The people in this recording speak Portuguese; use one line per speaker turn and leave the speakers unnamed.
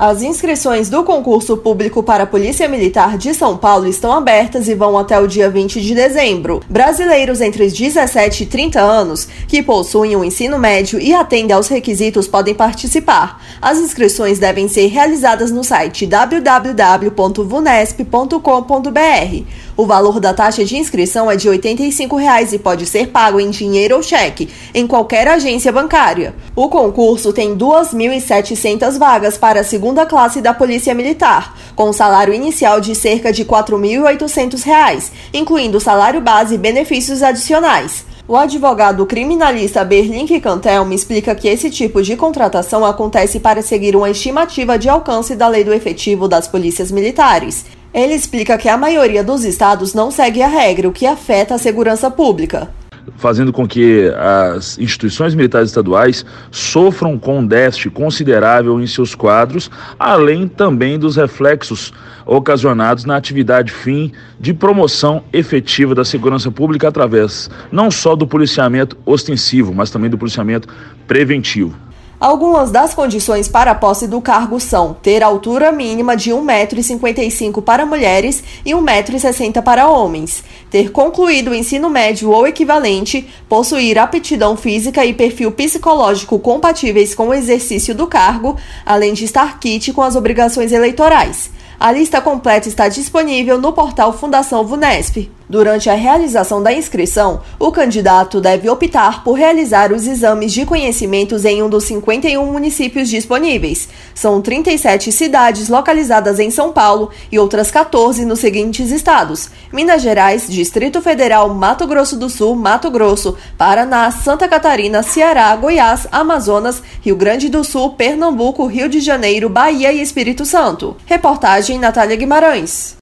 As inscrições do concurso público para a Polícia Militar de São Paulo estão abertas e vão até o dia 20 de dezembro. Brasileiros entre os 17 e 30 anos que possuem o um ensino médio e atendem aos requisitos podem participar. As inscrições devem ser realizadas no site www.vunesp.com.br. O valor da taxa de inscrição é de 85 reais e pode ser pago em dinheiro ou cheque em qualquer agência bancária. O concurso tem 2.700 vagas para a segunda segunda classe da Polícia Militar, com um salário inicial de cerca de R$ 4.800, incluindo salário base e benefícios adicionais. O advogado criminalista Berlink Cantel me explica que esse tipo de contratação acontece para seguir uma estimativa de alcance da lei do efetivo das polícias militares. Ele explica que a maioria dos estados não segue a regra, o que afeta a segurança pública
fazendo com que as instituições militares estaduais sofram com um déficit considerável em seus quadros, além também dos reflexos ocasionados na atividade fim de promoção efetiva da segurança pública através não só do policiamento ostensivo, mas também do policiamento preventivo.
Algumas das condições para a posse do cargo são ter altura mínima de 1,55m para mulheres e 1,60m para homens, ter concluído o ensino médio ou equivalente, possuir aptidão física e perfil psicológico compatíveis com o exercício do cargo, além de estar quite com as obrigações eleitorais. A lista completa está disponível no portal Fundação Vunesp. Durante a realização da inscrição, o candidato deve optar por realizar os exames de conhecimentos em um dos 51 municípios disponíveis. São 37 cidades localizadas em São Paulo e outras 14 nos seguintes estados: Minas Gerais, Distrito Federal, Mato Grosso do Sul, Mato Grosso, Paraná, Santa Catarina, Ceará, Goiás, Amazonas, Rio Grande do Sul, Pernambuco, Rio de Janeiro, Bahia e Espírito Santo. Reportagem Natália Guimarães.